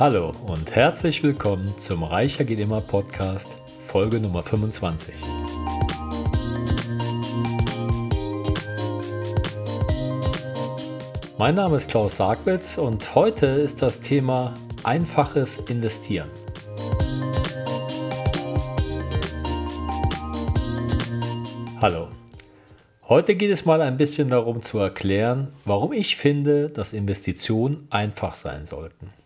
Hallo und herzlich willkommen zum Reicher geht immer Podcast, Folge Nummer 25. Mein Name ist Klaus Sargwitz und heute ist das Thema einfaches Investieren. Hallo. Heute geht es mal ein bisschen darum zu erklären, warum ich finde, dass Investitionen einfach sein sollten.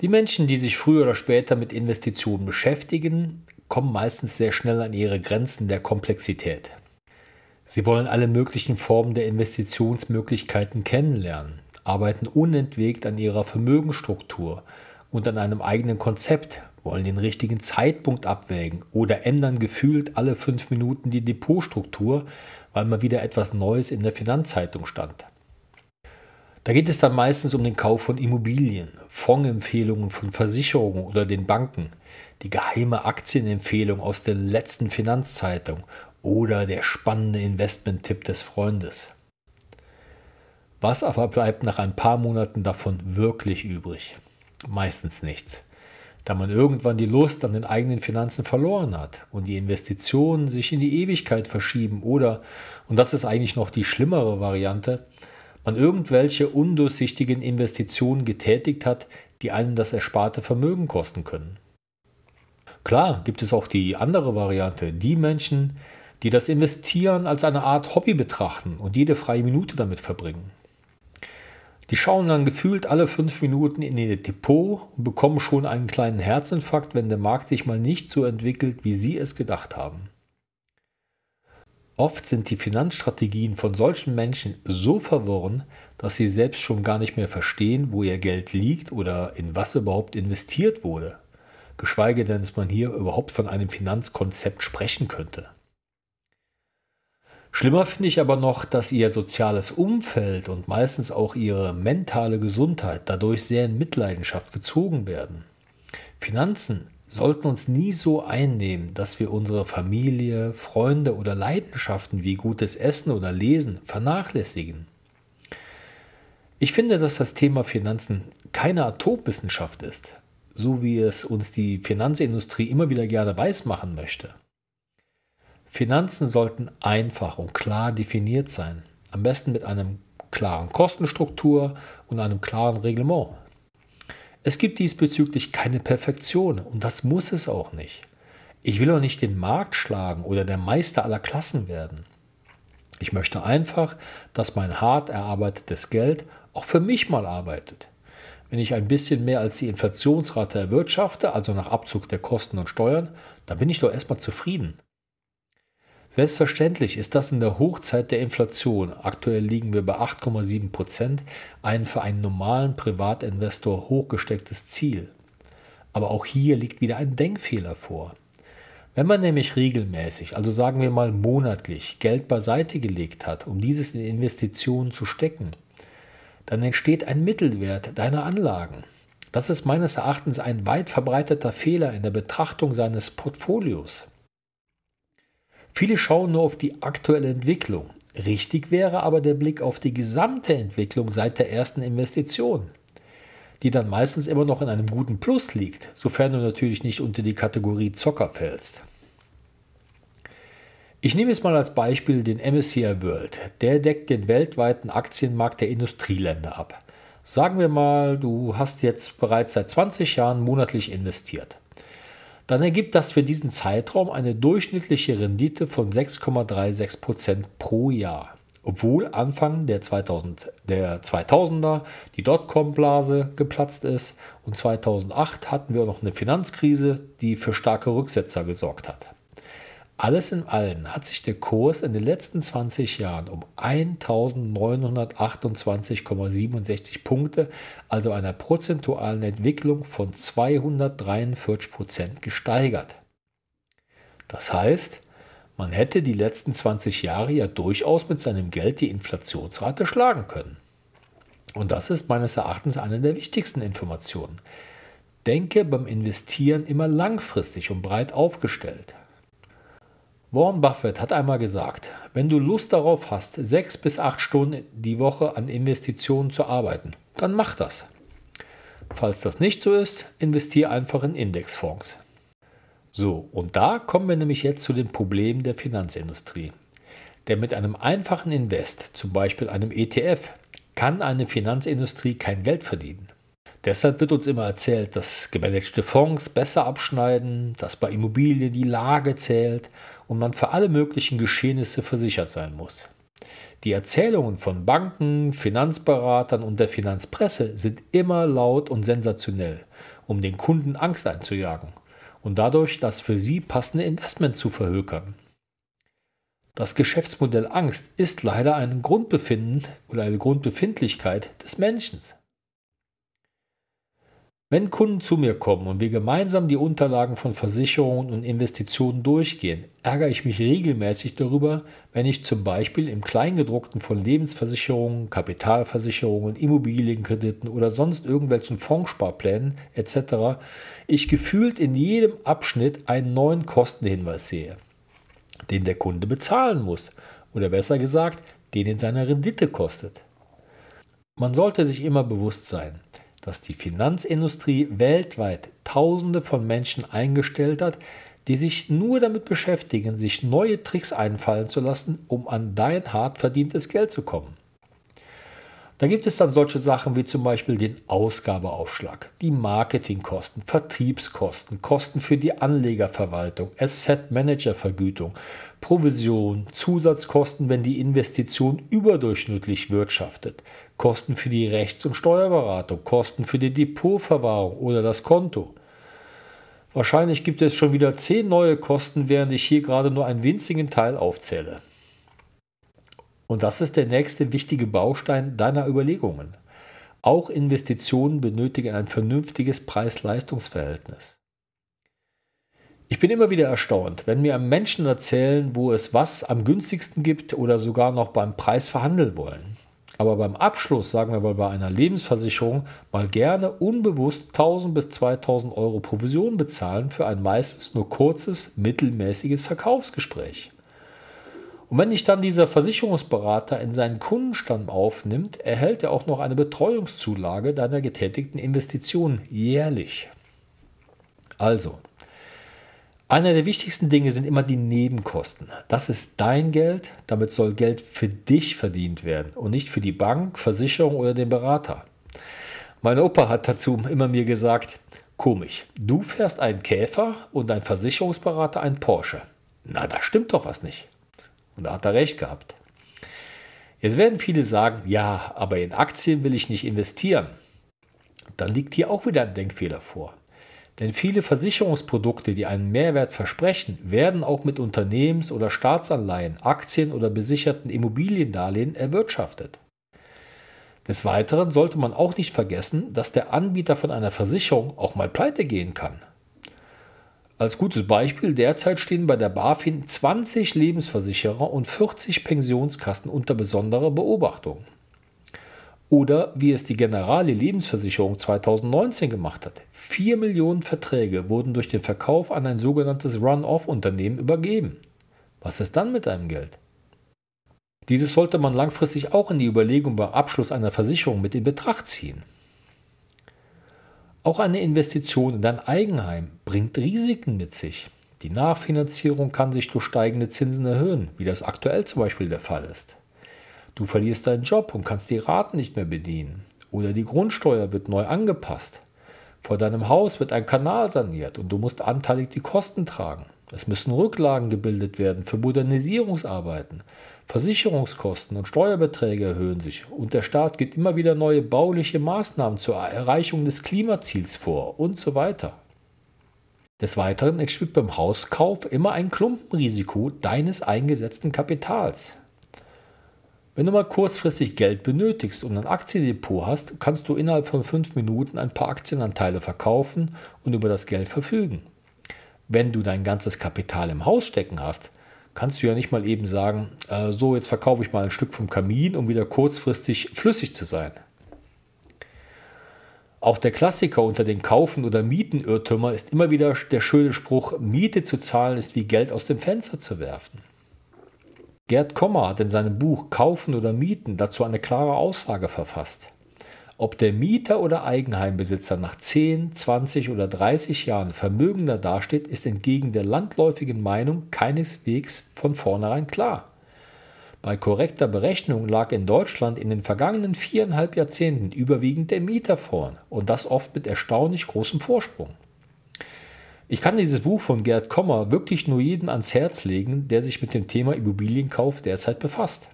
Die Menschen, die sich früher oder später mit Investitionen beschäftigen, kommen meistens sehr schnell an ihre Grenzen der Komplexität. Sie wollen alle möglichen Formen der Investitionsmöglichkeiten kennenlernen, arbeiten unentwegt an ihrer Vermögensstruktur und an einem eigenen Konzept, wollen den richtigen Zeitpunkt abwägen oder ändern gefühlt alle fünf Minuten die Depotstruktur, weil mal wieder etwas Neues in der Finanzzeitung stand. Da geht es dann meistens um den Kauf von Immobilien, Fondsempfehlungen von Versicherungen oder den Banken, die geheime Aktienempfehlung aus der letzten Finanzzeitung oder der spannende Investment-Tipp des Freundes. Was aber bleibt nach ein paar Monaten davon wirklich übrig? Meistens nichts, da man irgendwann die Lust an den eigenen Finanzen verloren hat und die Investitionen sich in die Ewigkeit verschieben oder, und das ist eigentlich noch die schlimmere Variante, man irgendwelche undurchsichtigen Investitionen getätigt hat, die einen das ersparte Vermögen kosten können. Klar gibt es auch die andere Variante, die Menschen, die das Investieren als eine Art Hobby betrachten und jede freie Minute damit verbringen. Die schauen dann gefühlt alle fünf Minuten in ihr Depot und bekommen schon einen kleinen Herzinfarkt, wenn der Markt sich mal nicht so entwickelt, wie sie es gedacht haben. Oft sind die Finanzstrategien von solchen Menschen so verworren, dass sie selbst schon gar nicht mehr verstehen, wo ihr Geld liegt oder in was überhaupt investiert wurde. Geschweige denn, dass man hier überhaupt von einem Finanzkonzept sprechen könnte. Schlimmer finde ich aber noch, dass ihr soziales Umfeld und meistens auch ihre mentale Gesundheit dadurch sehr in Mitleidenschaft gezogen werden. Finanzen sollten uns nie so einnehmen, dass wir unsere Familie, Freunde oder Leidenschaften wie gutes Essen oder Lesen vernachlässigen. Ich finde, dass das Thema Finanzen keine Atomwissenschaft ist, so wie es uns die Finanzindustrie immer wieder gerne weismachen möchte. Finanzen sollten einfach und klar definiert sein, am besten mit einer klaren Kostenstruktur und einem klaren Reglement. Es gibt diesbezüglich keine Perfektion und das muss es auch nicht. Ich will auch nicht den Markt schlagen oder der Meister aller Klassen werden. Ich möchte einfach, dass mein hart erarbeitetes Geld auch für mich mal arbeitet. Wenn ich ein bisschen mehr als die Inflationsrate erwirtschafte, also nach Abzug der Kosten und Steuern, dann bin ich doch erstmal zufrieden. Selbstverständlich ist das in der Hochzeit der Inflation, aktuell liegen wir bei 8,7 Prozent, ein für einen normalen Privatinvestor hochgestecktes Ziel. Aber auch hier liegt wieder ein Denkfehler vor. Wenn man nämlich regelmäßig, also sagen wir mal monatlich, Geld beiseite gelegt hat, um dieses in Investitionen zu stecken, dann entsteht ein Mittelwert deiner Anlagen. Das ist meines Erachtens ein weit verbreiteter Fehler in der Betrachtung seines Portfolios. Viele schauen nur auf die aktuelle Entwicklung. Richtig wäre aber der Blick auf die gesamte Entwicklung seit der ersten Investition, die dann meistens immer noch in einem guten Plus liegt, sofern du natürlich nicht unter die Kategorie Zocker fällst. Ich nehme jetzt mal als Beispiel den MSCI World. Der deckt den weltweiten Aktienmarkt der Industrieländer ab. Sagen wir mal, du hast jetzt bereits seit 20 Jahren monatlich investiert dann ergibt das für diesen Zeitraum eine durchschnittliche Rendite von 6,36% pro Jahr. Obwohl Anfang der, 2000, der 2000er die Dotcom-Blase geplatzt ist und 2008 hatten wir noch eine Finanzkrise, die für starke Rücksetzer gesorgt hat. Alles in allem hat sich der Kurs in den letzten 20 Jahren um 1928,67 Punkte, also einer prozentualen Entwicklung von 243 Prozent gesteigert. Das heißt, man hätte die letzten 20 Jahre ja durchaus mit seinem Geld die Inflationsrate schlagen können. Und das ist meines Erachtens eine der wichtigsten Informationen. Denke beim Investieren immer langfristig und breit aufgestellt. Warren Buffett hat einmal gesagt, wenn du Lust darauf hast, sechs bis acht Stunden die Woche an Investitionen zu arbeiten, dann mach das. Falls das nicht so ist, investiere einfach in Indexfonds. So, und da kommen wir nämlich jetzt zu den Problemen der Finanzindustrie. Denn mit einem einfachen Invest, zum Beispiel einem ETF, kann eine Finanzindustrie kein Geld verdienen. Deshalb wird uns immer erzählt, dass gemanagte Fonds besser abschneiden, dass bei Immobilien die Lage zählt und man für alle möglichen Geschehnisse versichert sein muss. Die Erzählungen von Banken, Finanzberatern und der Finanzpresse sind immer laut und sensationell, um den Kunden Angst einzujagen und dadurch das für sie passende Investment zu verhökern. Das Geschäftsmodell Angst ist leider ein Grundbefinden oder eine Grundbefindlichkeit des Menschen. Wenn Kunden zu mir kommen und wir gemeinsam die Unterlagen von Versicherungen und Investitionen durchgehen, ärgere ich mich regelmäßig darüber, wenn ich zum Beispiel im Kleingedruckten von Lebensversicherungen, Kapitalversicherungen, Immobilienkrediten oder sonst irgendwelchen Fondssparplänen etc. ich gefühlt in jedem Abschnitt einen neuen Kostenhinweis sehe, den der Kunde bezahlen muss oder besser gesagt, den in seiner Rendite kostet. Man sollte sich immer bewusst sein, dass die Finanzindustrie weltweit Tausende von Menschen eingestellt hat, die sich nur damit beschäftigen, sich neue Tricks einfallen zu lassen, um an dein hart verdientes Geld zu kommen. Da gibt es dann solche Sachen wie zum Beispiel den Ausgabeaufschlag, die Marketingkosten, Vertriebskosten, Kosten für die Anlegerverwaltung, Asset Manager Vergütung, Provision, Zusatzkosten, wenn die Investition überdurchschnittlich wirtschaftet, Kosten für die Rechts- und Steuerberatung, Kosten für die Depotverwahrung oder das Konto. Wahrscheinlich gibt es schon wieder zehn neue Kosten, während ich hier gerade nur einen winzigen Teil aufzähle. Und das ist der nächste wichtige Baustein deiner Überlegungen. Auch Investitionen benötigen ein vernünftiges Preis-Leistungs-Verhältnis. Ich bin immer wieder erstaunt, wenn mir Menschen erzählen, wo es was am günstigsten gibt oder sogar noch beim Preis verhandeln wollen. Aber beim Abschluss, sagen wir mal bei einer Lebensversicherung, mal gerne unbewusst 1000 bis 2000 Euro Provision bezahlen für ein meistens nur kurzes, mittelmäßiges Verkaufsgespräch. Und wenn dich dann dieser Versicherungsberater in seinen Kundenstamm aufnimmt, erhält er auch noch eine Betreuungszulage deiner getätigten Investitionen jährlich. Also, einer der wichtigsten Dinge sind immer die Nebenkosten. Das ist dein Geld, damit soll Geld für dich verdient werden und nicht für die Bank, Versicherung oder den Berater. Mein Opa hat dazu immer mir gesagt, komisch, du fährst einen Käfer und dein Versicherungsberater einen Porsche. Na, da stimmt doch was nicht. Und da hat er recht gehabt. Jetzt werden viele sagen, ja, aber in Aktien will ich nicht investieren. Dann liegt hier auch wieder ein Denkfehler vor. Denn viele Versicherungsprodukte, die einen Mehrwert versprechen, werden auch mit Unternehmens- oder Staatsanleihen, Aktien oder besicherten Immobiliendarlehen erwirtschaftet. Des Weiteren sollte man auch nicht vergessen, dass der Anbieter von einer Versicherung auch mal pleite gehen kann. Als gutes Beispiel, derzeit stehen bei der BaFin 20 Lebensversicherer und 40 Pensionskassen unter besonderer Beobachtung. Oder wie es die Generali Lebensversicherung 2019 gemacht hat. 4 Millionen Verträge wurden durch den Verkauf an ein sogenanntes Run-off-Unternehmen übergeben. Was ist dann mit deinem Geld? Dieses sollte man langfristig auch in die Überlegung beim Abschluss einer Versicherung mit in Betracht ziehen. Auch eine Investition in dein Eigenheim bringt Risiken mit sich. Die Nachfinanzierung kann sich durch steigende Zinsen erhöhen, wie das aktuell zum Beispiel der Fall ist. Du verlierst deinen Job und kannst die Raten nicht mehr bedienen. Oder die Grundsteuer wird neu angepasst. Vor deinem Haus wird ein Kanal saniert und du musst anteilig die Kosten tragen. Es müssen Rücklagen gebildet werden für Modernisierungsarbeiten. Versicherungskosten und Steuerbeträge erhöhen sich und der Staat gibt immer wieder neue bauliche Maßnahmen zur Erreichung des Klimaziels vor und so weiter. Des Weiteren entschwimmt beim Hauskauf immer ein Klumpenrisiko deines eingesetzten Kapitals. Wenn du mal kurzfristig Geld benötigst und ein Aktiendepot hast, kannst du innerhalb von fünf Minuten ein paar Aktienanteile verkaufen und über das Geld verfügen. Wenn du dein ganzes Kapital im Haus stecken hast, kannst du ja nicht mal eben sagen, äh, so jetzt verkaufe ich mal ein Stück vom Kamin, um wieder kurzfristig flüssig zu sein. Auch der Klassiker unter den Kaufen- oder Mieten-Irrtümer ist immer wieder der schöne Spruch, Miete zu zahlen ist wie Geld aus dem Fenster zu werfen. Gerd Kommer hat in seinem Buch Kaufen oder Mieten dazu eine klare Aussage verfasst. Ob der Mieter oder Eigenheimbesitzer nach 10, 20 oder 30 Jahren vermögender dasteht, ist entgegen der landläufigen Meinung keineswegs von vornherein klar. Bei korrekter Berechnung lag in Deutschland in den vergangenen viereinhalb Jahrzehnten überwiegend der Mieter vorn und das oft mit erstaunlich großem Vorsprung. Ich kann dieses Buch von Gerd Kommer wirklich nur jedem ans Herz legen, der sich mit dem Thema Immobilienkauf derzeit befasst.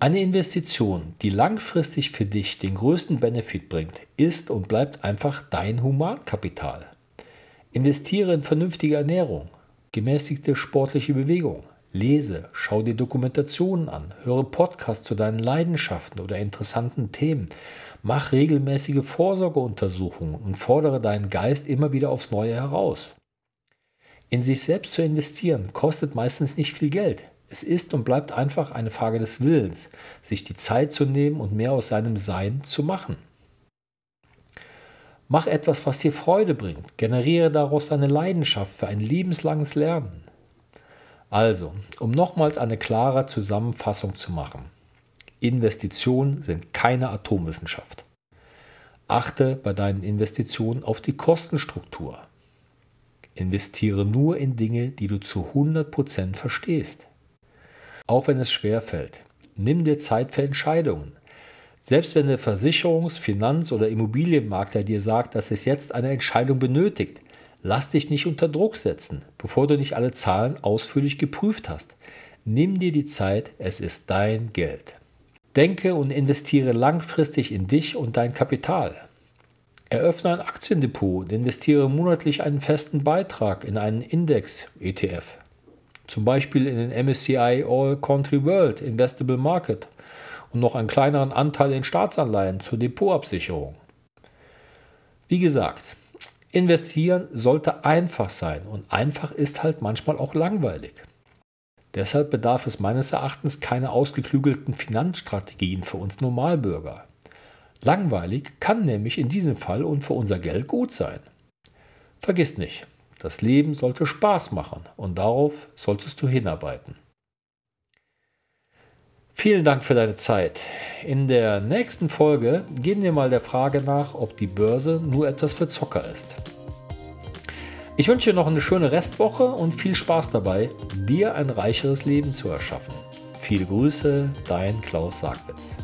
Eine Investition, die langfristig für dich den größten Benefit bringt, ist und bleibt einfach dein Humankapital. Investiere in vernünftige Ernährung, gemäßigte sportliche Bewegung, lese, schau dir Dokumentationen an, höre Podcasts zu deinen Leidenschaften oder interessanten Themen, mach regelmäßige Vorsorgeuntersuchungen und fordere deinen Geist immer wieder aufs Neue heraus. In sich selbst zu investieren kostet meistens nicht viel Geld. Es ist und bleibt einfach eine Frage des Willens, sich die Zeit zu nehmen und mehr aus seinem Sein zu machen. Mach etwas, was dir Freude bringt. Generiere daraus eine Leidenschaft für ein lebenslanges Lernen. Also, um nochmals eine klare Zusammenfassung zu machen. Investitionen sind keine Atomwissenschaft. Achte bei deinen Investitionen auf die Kostenstruktur. Investiere nur in Dinge, die du zu 100% verstehst. Auch wenn es schwer fällt, nimm dir Zeit für Entscheidungen. Selbst wenn der Versicherungs-, Finanz- oder Immobilienmakler dir sagt, dass es jetzt eine Entscheidung benötigt, lass dich nicht unter Druck setzen, bevor du nicht alle Zahlen ausführlich geprüft hast. Nimm dir die Zeit, es ist dein Geld. Denke und investiere langfristig in dich und dein Kapital. Eröffne ein Aktiendepot und investiere monatlich einen festen Beitrag in einen Index ETF zum Beispiel in den MSCI All Country World Investable Market und noch einen kleineren Anteil in Staatsanleihen zur Depotabsicherung. Wie gesagt, investieren sollte einfach sein und einfach ist halt manchmal auch langweilig. Deshalb bedarf es meines Erachtens keine ausgeklügelten Finanzstrategien für uns Normalbürger. Langweilig kann nämlich in diesem Fall und für unser Geld gut sein. Vergiss nicht, das Leben sollte Spaß machen und darauf solltest du hinarbeiten. Vielen Dank für deine Zeit. In der nächsten Folge gehen wir mal der Frage nach, ob die Börse nur etwas für Zocker ist. Ich wünsche dir noch eine schöne Restwoche und viel Spaß dabei, dir ein reicheres Leben zu erschaffen. Viele Grüße, dein Klaus Sagwitz.